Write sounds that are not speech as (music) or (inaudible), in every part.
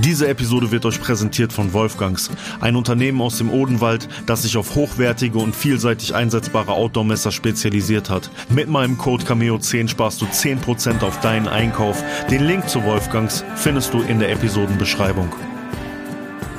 Diese Episode wird euch präsentiert von Wolfgangs, ein Unternehmen aus dem Odenwald, das sich auf hochwertige und vielseitig einsetzbare Outdoor-Messer spezialisiert hat. Mit meinem Code Cameo10 sparst du 10% auf deinen Einkauf. Den Link zu Wolfgangs findest du in der Episodenbeschreibung.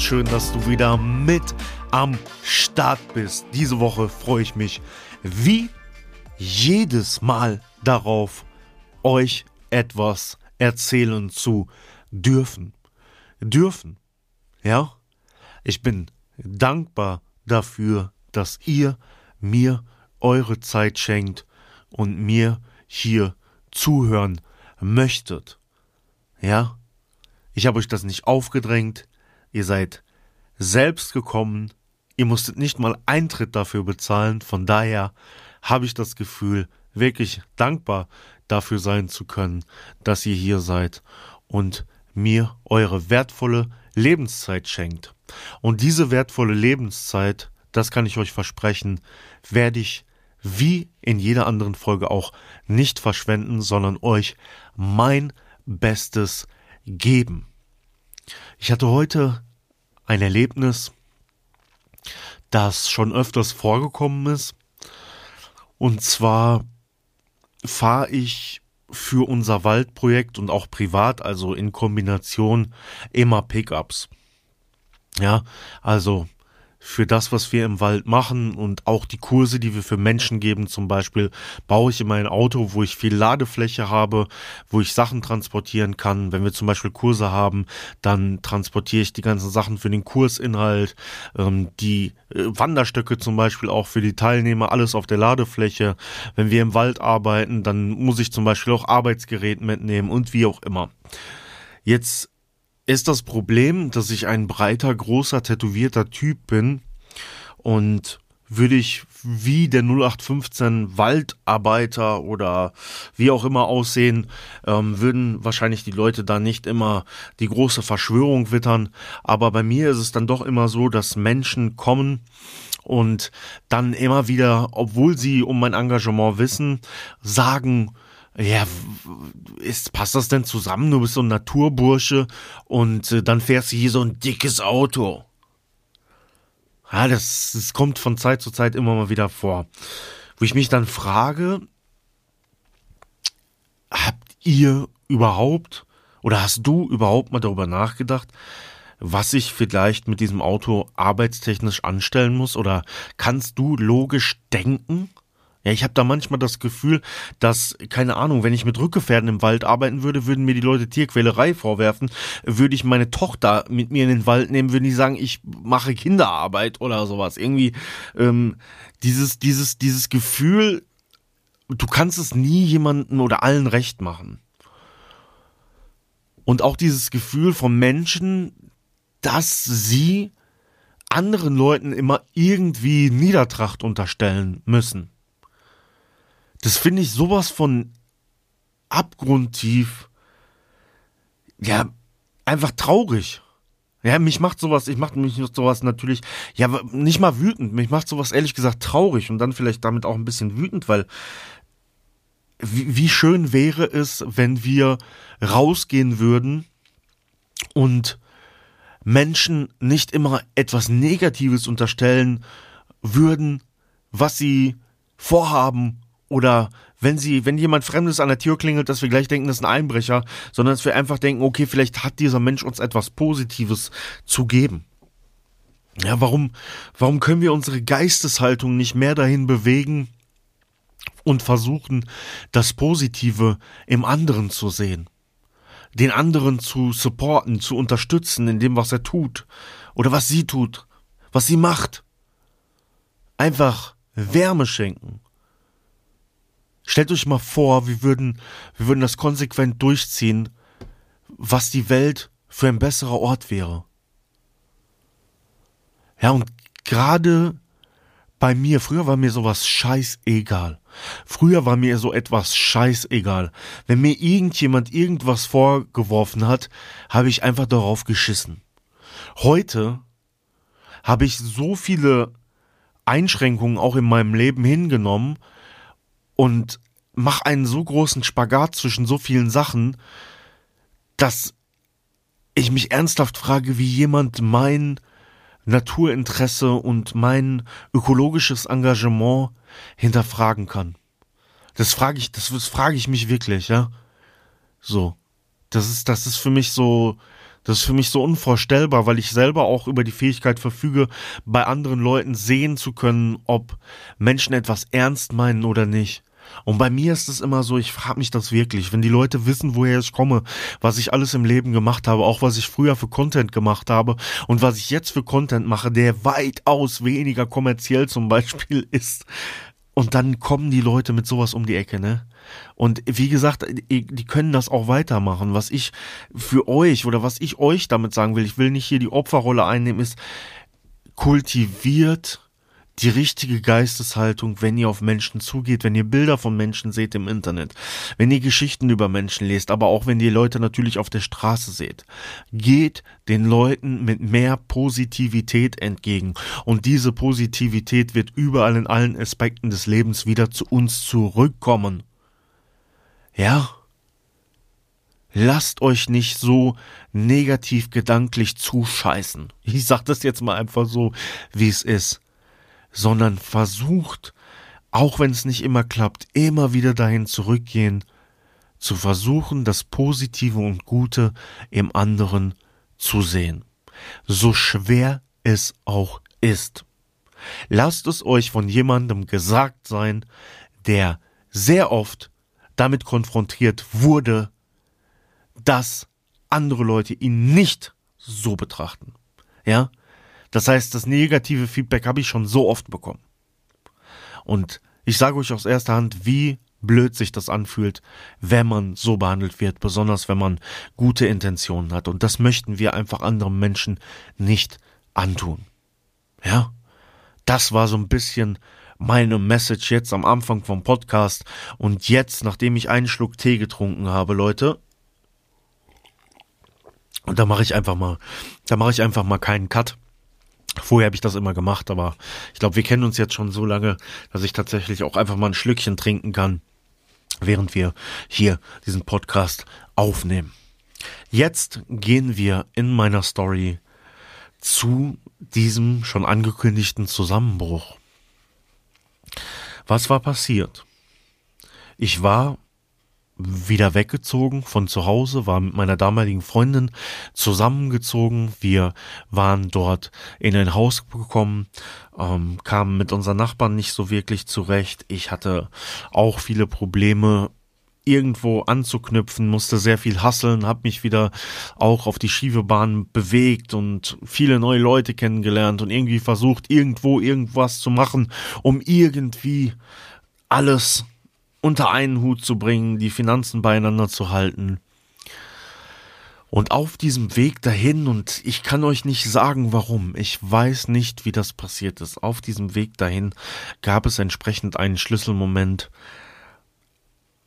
schön, dass du wieder mit am Start bist. Diese Woche freue ich mich wie jedes Mal darauf, euch etwas erzählen zu dürfen. Dürfen. Ja? Ich bin dankbar dafür, dass ihr mir eure Zeit schenkt und mir hier zuhören möchtet. Ja? Ich habe euch das nicht aufgedrängt. Ihr seid selbst gekommen. Ihr musstet nicht mal Eintritt dafür bezahlen. Von daher habe ich das Gefühl, wirklich dankbar dafür sein zu können, dass ihr hier seid und mir eure wertvolle Lebenszeit schenkt. Und diese wertvolle Lebenszeit, das kann ich euch versprechen, werde ich wie in jeder anderen Folge auch nicht verschwenden, sondern euch mein Bestes geben. Ich hatte heute ein Erlebnis, das schon öfters vorgekommen ist. Und zwar fahre ich für unser Waldprojekt und auch privat, also in Kombination, immer Pickups. Ja, also für das, was wir im Wald machen und auch die Kurse, die wir für Menschen geben. Zum Beispiel baue ich immer ein Auto, wo ich viel Ladefläche habe, wo ich Sachen transportieren kann. Wenn wir zum Beispiel Kurse haben, dann transportiere ich die ganzen Sachen für den Kursinhalt, ähm, die äh, Wanderstöcke zum Beispiel auch für die Teilnehmer, alles auf der Ladefläche. Wenn wir im Wald arbeiten, dann muss ich zum Beispiel auch Arbeitsgerät mitnehmen und wie auch immer. Jetzt ist das Problem, dass ich ein breiter, großer, tätowierter Typ bin und würde ich wie der 0815 Waldarbeiter oder wie auch immer aussehen, ähm, würden wahrscheinlich die Leute da nicht immer die große Verschwörung wittern. Aber bei mir ist es dann doch immer so, dass Menschen kommen und dann immer wieder, obwohl sie um mein Engagement wissen, sagen, ja, ist, passt das denn zusammen? Du bist so ein Naturbursche und äh, dann fährst du hier so ein dickes Auto. Ja, das, das kommt von Zeit zu Zeit immer mal wieder vor. Wo ich mich dann frage, habt ihr überhaupt oder hast du überhaupt mal darüber nachgedacht, was ich vielleicht mit diesem Auto arbeitstechnisch anstellen muss? Oder kannst du logisch denken? Ja, ich habe da manchmal das Gefühl, dass, keine Ahnung, wenn ich mit Rückgefährten im Wald arbeiten würde, würden mir die Leute Tierquälerei vorwerfen. Würde ich meine Tochter mit mir in den Wald nehmen, würden die sagen, ich mache Kinderarbeit oder sowas. Irgendwie ähm, dieses, dieses, dieses Gefühl, du kannst es nie jemanden oder allen recht machen. Und auch dieses Gefühl von Menschen, dass sie anderen Leuten immer irgendwie Niedertracht unterstellen müssen. Das finde ich sowas von abgrundtief. Ja, einfach traurig. Ja, mich macht sowas, ich mache mich sowas natürlich, ja, nicht mal wütend, mich macht sowas ehrlich gesagt traurig und dann vielleicht damit auch ein bisschen wütend, weil wie, wie schön wäre es, wenn wir rausgehen würden und Menschen nicht immer etwas Negatives unterstellen würden, was sie vorhaben oder wenn sie, wenn jemand Fremdes an der Tür klingelt, dass wir gleich denken, das ist ein Einbrecher, sondern dass wir einfach denken, okay, vielleicht hat dieser Mensch uns etwas Positives zu geben. Ja, warum, warum können wir unsere Geisteshaltung nicht mehr dahin bewegen und versuchen, das Positive im anderen zu sehen? Den anderen zu supporten, zu unterstützen in dem, was er tut oder was sie tut, was sie macht. Einfach Wärme schenken Stellt euch mal vor, wir würden, wir würden das konsequent durchziehen, was die Welt für ein besserer Ort wäre. Ja, und gerade bei mir, früher war mir sowas scheißegal. Früher war mir so etwas scheißegal. Wenn mir irgendjemand irgendwas vorgeworfen hat, habe ich einfach darauf geschissen. Heute habe ich so viele Einschränkungen auch in meinem Leben hingenommen und mache einen so großen Spagat zwischen so vielen Sachen, dass ich mich ernsthaft frage, wie jemand mein Naturinteresse und mein ökologisches Engagement hinterfragen kann. Das frage ich, das, das frage ich mich wirklich, ja. So. Das ist, das ist für mich so, das ist für mich so unvorstellbar, weil ich selber auch über die Fähigkeit verfüge, bei anderen Leuten sehen zu können, ob Menschen etwas ernst meinen oder nicht. Und bei mir ist es immer so, ich frage mich das wirklich, wenn die Leute wissen, woher ich komme, was ich alles im Leben gemacht habe, auch was ich früher für Content gemacht habe und was ich jetzt für Content mache, der weitaus weniger kommerziell zum Beispiel (laughs) ist. Und dann kommen die Leute mit sowas um die Ecke, ne? Und wie gesagt, die können das auch weitermachen. Was ich für euch oder was ich euch damit sagen will, ich will nicht hier die Opferrolle einnehmen, ist kultiviert die richtige Geisteshaltung, wenn ihr auf Menschen zugeht, wenn ihr Bilder von Menschen seht im Internet, wenn ihr Geschichten über Menschen lest, aber auch wenn ihr Leute natürlich auf der Straße seht. Geht den Leuten mit mehr Positivität entgegen und diese Positivität wird überall in allen Aspekten des Lebens wieder zu uns zurückkommen. Ja? Lasst euch nicht so negativ gedanklich zuscheißen. Ich sag das jetzt mal einfach so, wie es ist sondern versucht, auch wenn es nicht immer klappt, immer wieder dahin zurückgehen, zu versuchen, das Positive und Gute im anderen zu sehen. So schwer es auch ist. Lasst es euch von jemandem gesagt sein, der sehr oft damit konfrontiert wurde, dass andere Leute ihn nicht so betrachten. Ja? Das heißt, das negative Feedback habe ich schon so oft bekommen. Und ich sage euch aus erster Hand, wie blöd sich das anfühlt, wenn man so behandelt wird, besonders wenn man gute Intentionen hat. Und das möchten wir einfach anderen Menschen nicht antun. Ja? Das war so ein bisschen meine Message jetzt am Anfang vom Podcast. Und jetzt, nachdem ich einen Schluck Tee getrunken habe, Leute, und da mache ich einfach mal, da mache ich einfach mal keinen Cut. Vorher habe ich das immer gemacht, aber ich glaube, wir kennen uns jetzt schon so lange, dass ich tatsächlich auch einfach mal ein Schlückchen trinken kann, während wir hier diesen Podcast aufnehmen. Jetzt gehen wir in meiner Story zu diesem schon angekündigten Zusammenbruch. Was war passiert? Ich war wieder weggezogen von zu Hause, war mit meiner damaligen Freundin zusammengezogen. Wir waren dort in ein Haus gekommen, ähm, kamen mit unseren Nachbarn nicht so wirklich zurecht. Ich hatte auch viele Probleme irgendwo anzuknüpfen, musste sehr viel hasseln, habe mich wieder auch auf die schiefe Bahn bewegt und viele neue Leute kennengelernt und irgendwie versucht, irgendwo irgendwas zu machen, um irgendwie alles unter einen Hut zu bringen, die Finanzen beieinander zu halten. Und auf diesem Weg dahin, und ich kann euch nicht sagen warum, ich weiß nicht, wie das passiert ist, auf diesem Weg dahin gab es entsprechend einen Schlüsselmoment,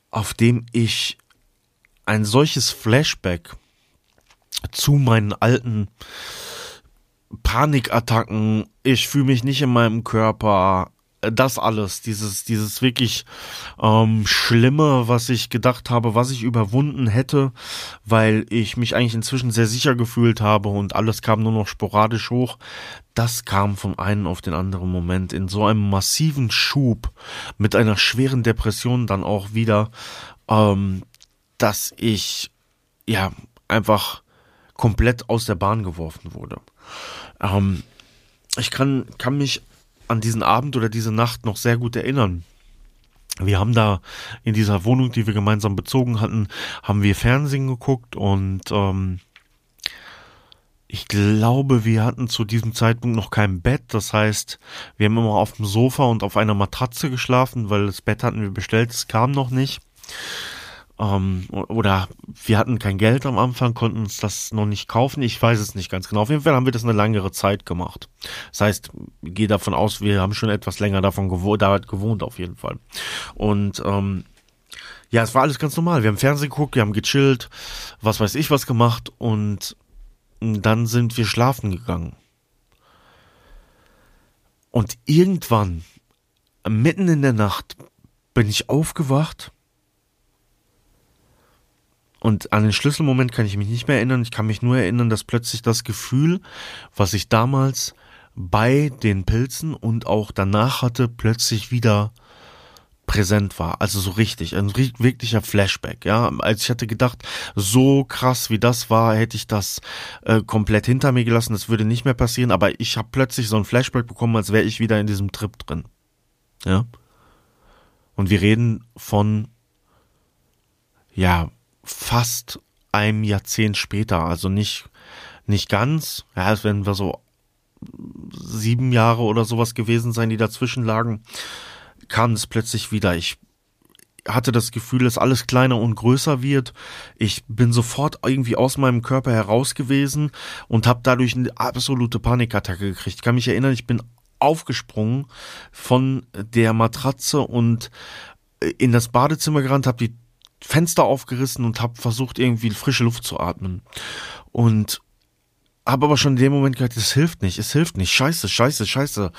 auf dem ich ein solches Flashback zu meinen alten Panikattacken, ich fühle mich nicht in meinem Körper, das alles, dieses, dieses wirklich ähm, Schlimme, was ich gedacht habe, was ich überwunden hätte, weil ich mich eigentlich inzwischen sehr sicher gefühlt habe und alles kam nur noch sporadisch hoch, das kam von einem auf den anderen Moment in so einem massiven Schub mit einer schweren Depression dann auch wieder, ähm, dass ich ja einfach komplett aus der Bahn geworfen wurde. Ähm, ich kann, kann mich an diesen Abend oder diese Nacht noch sehr gut erinnern. Wir haben da in dieser Wohnung, die wir gemeinsam bezogen hatten, haben wir Fernsehen geguckt und ähm, ich glaube, wir hatten zu diesem Zeitpunkt noch kein Bett. Das heißt, wir haben immer auf dem Sofa und auf einer Matratze geschlafen, weil das Bett hatten wir bestellt, es kam noch nicht. Ähm, oder wir hatten kein Geld am Anfang, konnten uns das noch nicht kaufen. Ich weiß es nicht ganz genau. Auf jeden Fall haben wir das eine längere Zeit gemacht. Das heißt, ich gehe davon aus, wir haben schon etwas länger davon gewohnt, da gewohnt auf jeden Fall. Und ähm, ja, es war alles ganz normal. Wir haben Fernsehen geguckt, wir haben gechillt, was weiß ich was gemacht und dann sind wir schlafen gegangen. Und irgendwann, mitten in der Nacht, bin ich aufgewacht und an den Schlüsselmoment kann ich mich nicht mehr erinnern. Ich kann mich nur erinnern, dass plötzlich das Gefühl, was ich damals bei den Pilzen und auch danach hatte, plötzlich wieder präsent war. Also so richtig, ein wirklicher Flashback. Ja, als ich hatte gedacht, so krass wie das war, hätte ich das äh, komplett hinter mir gelassen. Das würde nicht mehr passieren. Aber ich habe plötzlich so ein Flashback bekommen, als wäre ich wieder in diesem Trip drin. Ja. Und wir reden von ja fast einem Jahrzehnt später, also nicht, nicht ganz, ja, es werden wir so sieben Jahre oder sowas gewesen sein, die dazwischen lagen, kam es plötzlich wieder. Ich hatte das Gefühl, dass alles kleiner und größer wird. Ich bin sofort irgendwie aus meinem Körper heraus gewesen und habe dadurch eine absolute Panikattacke gekriegt. Ich kann mich erinnern, ich bin aufgesprungen von der Matratze und in das Badezimmer gerannt, habe die Fenster aufgerissen und habe versucht, irgendwie frische Luft zu atmen. Und habe aber schon in dem Moment gedacht, es hilft nicht, es hilft nicht. Scheiße, scheiße, scheiße.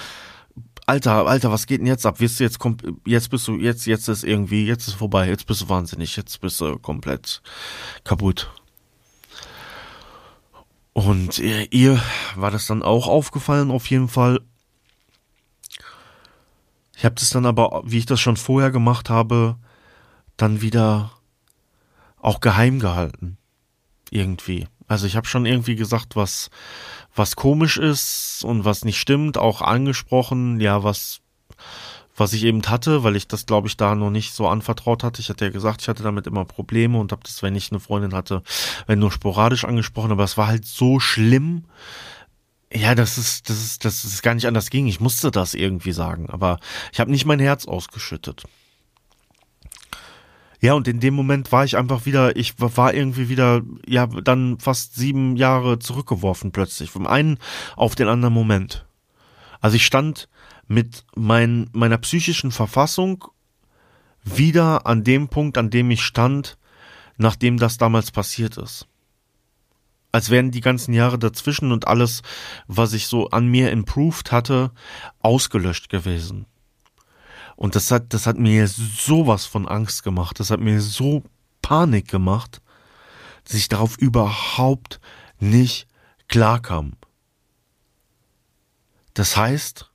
Alter, Alter, was geht denn jetzt ab? Wirst du jetzt kommt, jetzt bist du, jetzt, jetzt ist irgendwie, jetzt ist vorbei, jetzt bist du wahnsinnig, jetzt bist du komplett kaputt. Und ihr, ihr war das dann auch aufgefallen, auf jeden Fall. Ich habe das dann aber, wie ich das schon vorher gemacht habe, dann wieder auch geheim gehalten. Irgendwie. Also ich habe schon irgendwie gesagt, was, was komisch ist und was nicht stimmt, auch angesprochen, ja, was, was ich eben hatte, weil ich das, glaube ich, da noch nicht so anvertraut hatte. Ich hatte ja gesagt, ich hatte damit immer Probleme und habe das, wenn ich eine Freundin hatte, wenn nur sporadisch angesprochen, aber es war halt so schlimm. Ja, das ist, das ist, das ist gar nicht anders ging. Ich musste das irgendwie sagen, aber ich habe nicht mein Herz ausgeschüttet. Ja, und in dem Moment war ich einfach wieder, ich war irgendwie wieder, ja, dann fast sieben Jahre zurückgeworfen plötzlich, vom einen auf den anderen Moment. Also ich stand mit mein, meiner psychischen Verfassung wieder an dem Punkt, an dem ich stand, nachdem das damals passiert ist. Als wären die ganzen Jahre dazwischen und alles, was ich so an mir improved hatte, ausgelöscht gewesen. Und das hat, das hat mir sowas von Angst gemacht. Das hat mir so Panik gemacht, dass ich darauf überhaupt nicht klarkam. Das heißt,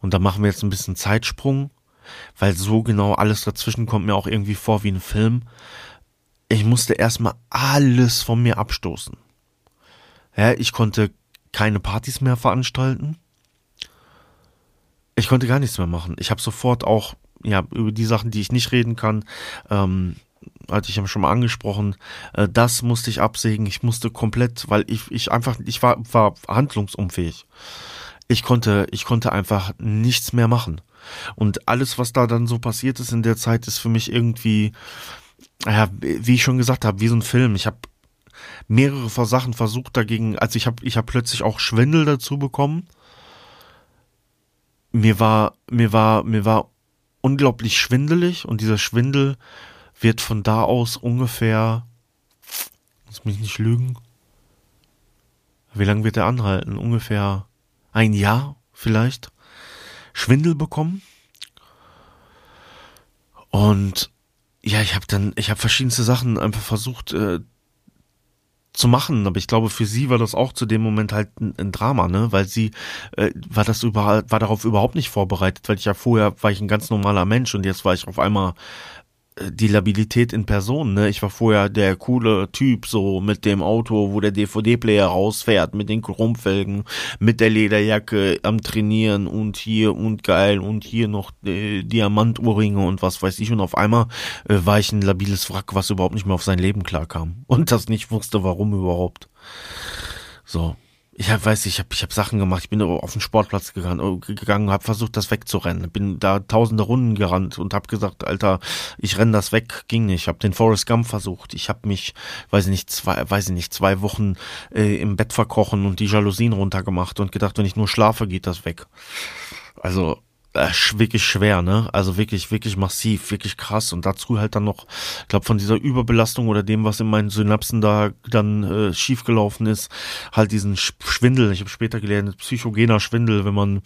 und da machen wir jetzt ein bisschen Zeitsprung, weil so genau alles dazwischen kommt mir auch irgendwie vor wie ein Film. Ich musste erstmal alles von mir abstoßen. Ja, ich konnte keine Partys mehr veranstalten. Ich konnte gar nichts mehr machen. Ich habe sofort auch, ja, über die Sachen, die ich nicht reden kann, ähm, hatte ich schon mal angesprochen, äh, das musste ich absägen. Ich musste komplett, weil ich, ich einfach, ich war, war handlungsunfähig. Ich konnte, ich konnte einfach nichts mehr machen. Und alles, was da dann so passiert ist in der Zeit, ist für mich irgendwie, ja, wie ich schon gesagt habe, wie so ein Film. Ich habe mehrere Sachen versucht dagegen, also ich habe ich hab plötzlich auch Schwindel dazu bekommen mir war, mir war, mir war unglaublich schwindelig und dieser Schwindel wird von da aus ungefähr, muss mich nicht lügen, wie lange wird er anhalten? Ungefähr ein Jahr vielleicht Schwindel bekommen. Und ja, ich habe dann, ich habe verschiedenste Sachen einfach versucht äh, zu machen, aber ich glaube, für sie war das auch zu dem Moment halt ein, ein Drama, ne, weil sie äh, war das überhaupt, war darauf überhaupt nicht vorbereitet, weil ich ja vorher war ich ein ganz normaler Mensch und jetzt war ich auf einmal die Labilität in Person, ne? Ich war vorher der coole Typ, so mit dem Auto, wo der DVD-Player rausfährt, mit den Chromfelgen, mit der Lederjacke am Trainieren und hier und geil und hier noch äh, Diamantohrringe und was weiß ich. Und auf einmal äh, war ich ein labiles Wrack, was überhaupt nicht mehr auf sein Leben klarkam. (laughs) Und das nicht wusste, warum überhaupt. So. Ich hab, weiß ich habe ich hab Sachen gemacht. Ich bin auf den Sportplatz gegangen, gegangen habe versucht, das wegzurennen. Bin da tausende Runden gerannt und habe gesagt, Alter, ich renn das weg. Ging nicht. Ich habe den Forrest Gump versucht. Ich habe mich, weiß ich nicht, zwei, weiß ich nicht, zwei Wochen äh, im Bett verkrochen und die Jalousien runtergemacht und gedacht, wenn ich nur schlafe, geht das weg. Also wirklich schwer, ne? Also wirklich, wirklich massiv, wirklich krass. Und dazu halt dann noch, ich glaube, von dieser Überbelastung oder dem, was in meinen Synapsen da dann äh, schiefgelaufen ist, halt diesen Schwindel. Ich habe später gelernt, psychogener Schwindel, wenn man,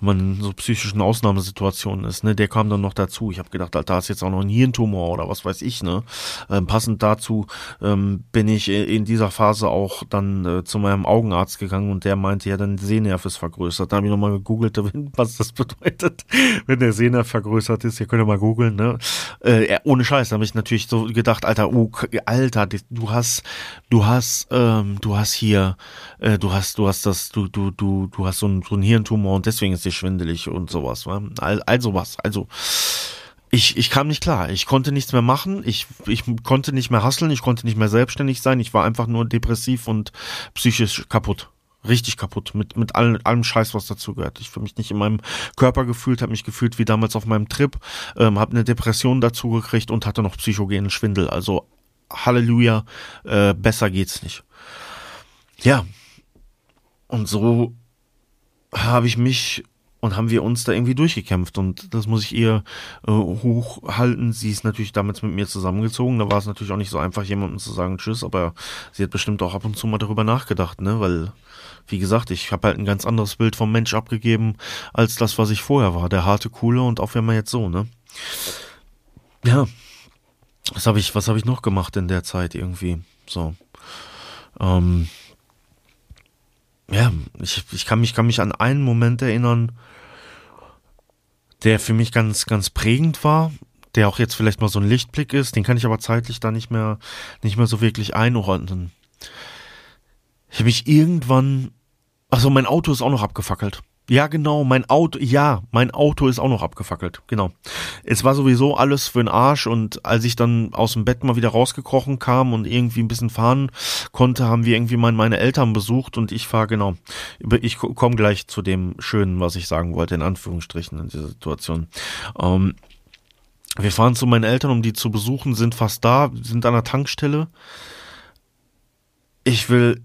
wenn man in so psychischen Ausnahmesituationen ist, ne? Der kam dann noch dazu. Ich habe gedacht, Alter, ist jetzt auch noch ein Hirntumor oder was weiß ich, ne? Ähm, passend dazu ähm, bin ich in dieser Phase auch dann äh, zu meinem Augenarzt gegangen und der meinte, ja, dein Sehnerv ist vergrößert. Da habe ich nochmal gegoogelt, (laughs) was das bedeutet (laughs) wenn der Sehner vergrößert ist. Ihr könnt ja mal googeln, ne? Äh, ohne Scheiß, da habe ich natürlich so gedacht, Alter, oh, Alter, du hast, du hast, ähm, du hast hier, äh, du hast, du hast das, du, du, du, du hast so ein, so ein Hirntumor und deswegen ist dir schwindelig und sowas. Ne? All, all sowas. Also ich, ich kam nicht klar. Ich konnte nichts mehr machen. Ich, ich konnte nicht mehr hasseln. Ich konnte nicht mehr selbstständig sein. Ich war einfach nur depressiv und psychisch kaputt richtig kaputt mit mit allem, allem Scheiß, was dazu gehört. Ich fühle mich nicht in meinem Körper gefühlt, habe mich gefühlt wie damals auf meinem Trip, ähm, habe eine Depression dazu gekriegt und hatte noch psychogenen Schwindel. Also Halleluja, äh, besser geht's nicht. Ja, und so habe ich mich und haben wir uns da irgendwie durchgekämpft und das muss ich ihr äh, hochhalten. Sie ist natürlich damals mit mir zusammengezogen, da war es natürlich auch nicht so einfach, jemandem zu sagen Tschüss, aber sie hat bestimmt auch ab und zu mal darüber nachgedacht, ne, weil wie gesagt, ich habe halt ein ganz anderes Bild vom Mensch abgegeben als das, was ich vorher war. Der harte, coole und auf einmal jetzt so, ne? Ja. Was habe ich, was habe ich noch gemacht in der Zeit irgendwie? So. Ähm, ja, ich, ich kann mich, kann mich an einen Moment erinnern, der für mich ganz, ganz prägend war, der auch jetzt vielleicht mal so ein Lichtblick ist, den kann ich aber zeitlich da nicht mehr, nicht mehr so wirklich einordnen. Ich habe mich irgendwann Achso, mein Auto ist auch noch abgefackelt. Ja, genau, mein Auto, ja, mein Auto ist auch noch abgefackelt, genau. Es war sowieso alles für den Arsch und als ich dann aus dem Bett mal wieder rausgekrochen kam und irgendwie ein bisschen fahren konnte, haben wir irgendwie mal meine Eltern besucht und ich fahre, genau, ich komme gleich zu dem Schönen, was ich sagen wollte, in Anführungsstrichen in dieser Situation. Ähm, wir fahren zu meinen Eltern, um die zu besuchen, sind fast da, sind an der Tankstelle. Ich will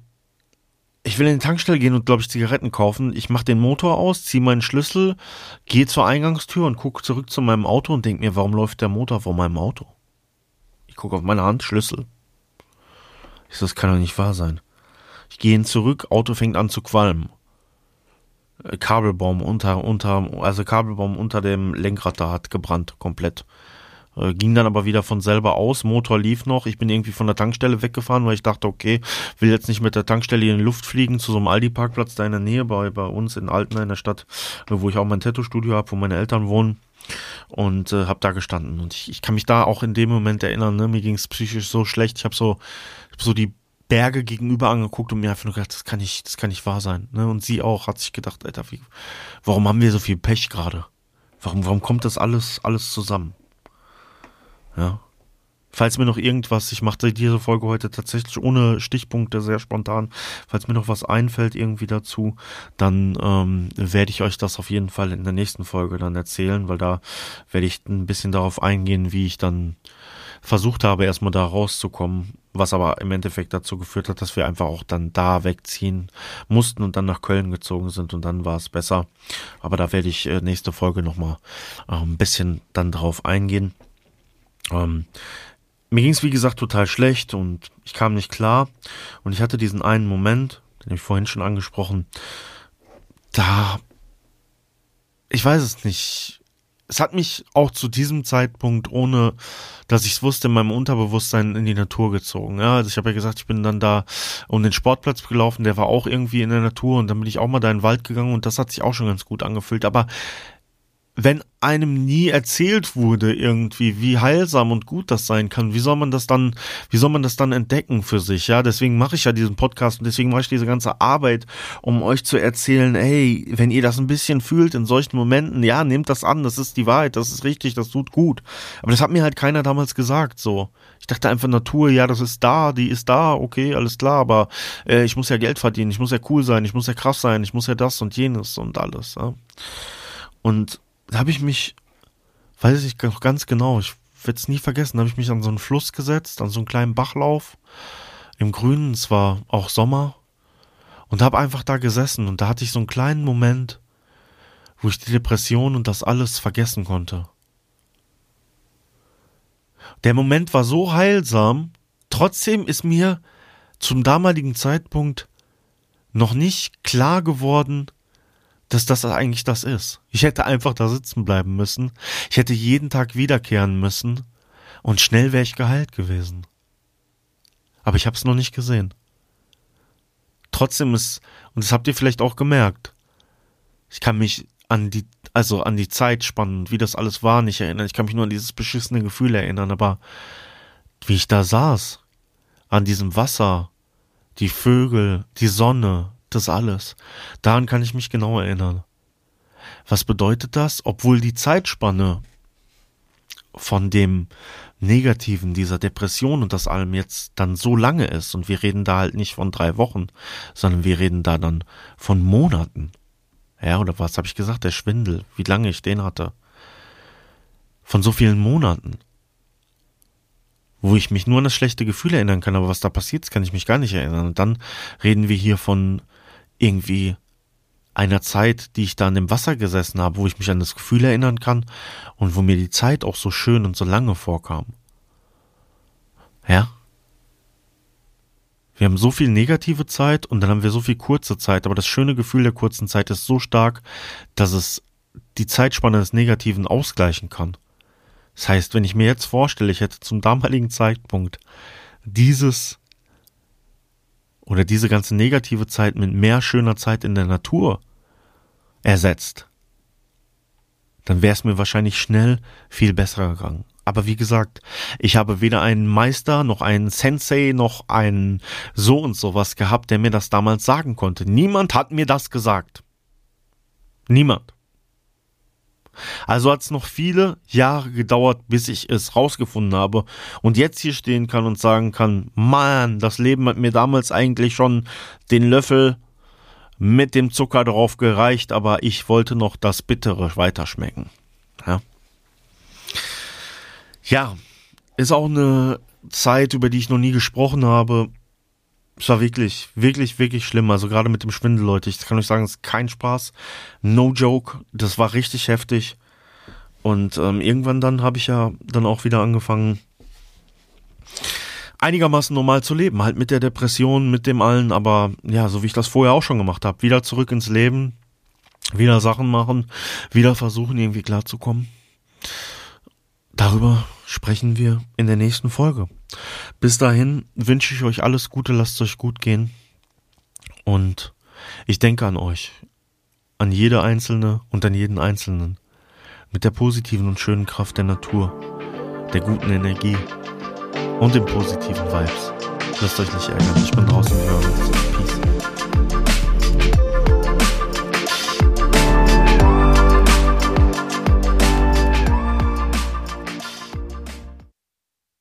ich will in die Tankstelle gehen und, glaube ich, Zigaretten kaufen. Ich mache den Motor aus, ziehe meinen Schlüssel, gehe zur Eingangstür und gucke zurück zu meinem Auto und denke mir, warum läuft der Motor vor meinem Auto? Ich gucke auf meine Hand, Schlüssel. Ich so, das kann doch nicht wahr sein. Ich gehe hin zurück, Auto fängt an zu qualmen. Äh, Kabelbaum unter, unter, also Kabelbaum unter dem Lenkrad da hat gebrannt, komplett. Äh, ging dann aber wieder von selber aus. Motor lief noch. Ich bin irgendwie von der Tankstelle weggefahren, weil ich dachte, okay, will jetzt nicht mit der Tankstelle in die Luft fliegen zu so einem Aldi-Parkplatz da in der Nähe bei, bei uns in Altena in der Stadt, äh, wo ich auch mein Tattoo-Studio habe, wo meine Eltern wohnen. Und äh, habe da gestanden. Und ich, ich kann mich da auch in dem Moment erinnern, ne, mir ging es psychisch so schlecht. Ich habe so, hab so die Berge gegenüber angeguckt und mir einfach nur gedacht, das kann nicht, das kann nicht wahr sein. Ne? Und sie auch hat sich gedacht, Alter, wie, warum haben wir so viel Pech gerade? Warum, warum kommt das alles, alles zusammen? Ja. Falls mir noch irgendwas, ich mache diese Folge heute tatsächlich ohne Stichpunkte, sehr spontan. Falls mir noch was einfällt irgendwie dazu, dann ähm, werde ich euch das auf jeden Fall in der nächsten Folge dann erzählen, weil da werde ich ein bisschen darauf eingehen, wie ich dann versucht habe, erstmal da rauszukommen, was aber im Endeffekt dazu geführt hat, dass wir einfach auch dann da wegziehen mussten und dann nach Köln gezogen sind und dann war es besser. Aber da werde ich äh, nächste Folge nochmal ein bisschen dann drauf eingehen. Ähm, mir ging es wie gesagt total schlecht und ich kam nicht klar und ich hatte diesen einen Moment, den habe ich vorhin schon angesprochen, da, ich weiß es nicht, es hat mich auch zu diesem Zeitpunkt, ohne dass ich es wusste, in meinem Unterbewusstsein in die Natur gezogen. Ja, also ich habe ja gesagt, ich bin dann da um den Sportplatz gelaufen, der war auch irgendwie in der Natur und dann bin ich auch mal da in den Wald gegangen und das hat sich auch schon ganz gut angefühlt. Aber wenn einem nie erzählt wurde irgendwie, wie heilsam und gut das sein kann, wie soll man das dann, wie soll man das dann entdecken für sich? Ja, deswegen mache ich ja diesen Podcast und deswegen mache ich diese ganze Arbeit, um euch zu erzählen, hey, wenn ihr das ein bisschen fühlt in solchen Momenten, ja, nehmt das an, das ist die Wahrheit, das ist richtig, das tut gut. Aber das hat mir halt keiner damals gesagt, so. Ich dachte einfach Natur, ja, das ist da, die ist da, okay, alles klar, aber äh, ich muss ja Geld verdienen, ich muss ja cool sein, ich muss ja krass sein, ich muss ja das und jenes und alles. Ja. Und da habe ich mich, weiß ich noch ganz genau, ich werde es nie vergessen, da habe ich mich an so einen Fluss gesetzt, an so einen kleinen Bachlauf im Grünen, es war auch Sommer und habe einfach da gesessen und da hatte ich so einen kleinen Moment, wo ich die Depression und das alles vergessen konnte. Der Moment war so heilsam, trotzdem ist mir zum damaligen Zeitpunkt noch nicht klar geworden, dass das eigentlich das ist. Ich hätte einfach da sitzen bleiben müssen. Ich hätte jeden Tag wiederkehren müssen und schnell wäre ich geheilt gewesen. Aber ich habe es noch nicht gesehen. Trotzdem ist, und das habt ihr vielleicht auch gemerkt, ich kann mich an die, also an die Zeit spannen, wie das alles war, nicht erinnern. Ich kann mich nur an dieses beschissene Gefühl erinnern, aber wie ich da saß, an diesem Wasser, die Vögel, die Sonne, das alles. Daran kann ich mich genau erinnern. Was bedeutet das? Obwohl die Zeitspanne von dem Negativen, dieser Depression und das allem jetzt dann so lange ist und wir reden da halt nicht von drei Wochen, sondern wir reden da dann von Monaten. Ja, oder was habe ich gesagt? Der Schwindel, wie lange ich den hatte. Von so vielen Monaten. Wo ich mich nur an das schlechte Gefühl erinnern kann, aber was da passiert ist, kann ich mich gar nicht erinnern. Und dann reden wir hier von irgendwie einer Zeit, die ich da an dem Wasser gesessen habe, wo ich mich an das Gefühl erinnern kann und wo mir die Zeit auch so schön und so lange vorkam. Ja? Wir haben so viel negative Zeit und dann haben wir so viel kurze Zeit, aber das schöne Gefühl der kurzen Zeit ist so stark, dass es die Zeitspanne des Negativen ausgleichen kann. Das heißt, wenn ich mir jetzt vorstelle, ich hätte zum damaligen Zeitpunkt dieses oder diese ganze negative Zeit mit mehr schöner Zeit in der Natur ersetzt, dann wäre es mir wahrscheinlich schnell viel besser gegangen. Aber wie gesagt, ich habe weder einen Meister noch einen Sensei noch einen so und sowas gehabt, der mir das damals sagen konnte. Niemand hat mir das gesagt. Niemand. Also hat es noch viele Jahre gedauert, bis ich es rausgefunden habe und jetzt hier stehen kann und sagen kann, Mann, das Leben hat mir damals eigentlich schon den Löffel mit dem Zucker drauf gereicht, aber ich wollte noch das Bittere weiterschmecken. Ja. ja, ist auch eine Zeit, über die ich noch nie gesprochen habe. Es war wirklich, wirklich, wirklich schlimm. Also gerade mit dem Schwindel, Leute. Ich kann euch sagen, es ist kein Spaß. No joke. Das war richtig heftig. Und ähm, irgendwann dann habe ich ja dann auch wieder angefangen, einigermaßen normal zu leben. Halt mit der Depression, mit dem allen. Aber ja, so wie ich das vorher auch schon gemacht habe. Wieder zurück ins Leben. Wieder Sachen machen. Wieder versuchen, irgendwie klarzukommen. Darüber sprechen wir in der nächsten Folge. Bis dahin wünsche ich euch alles Gute, lasst es euch gut gehen. Und ich denke an euch, an jede Einzelne und an jeden Einzelnen. Mit der positiven und schönen Kraft der Natur, der guten Energie und den positiven Vibes. Lasst euch nicht ärgern. Ich bin draußen, wir hören.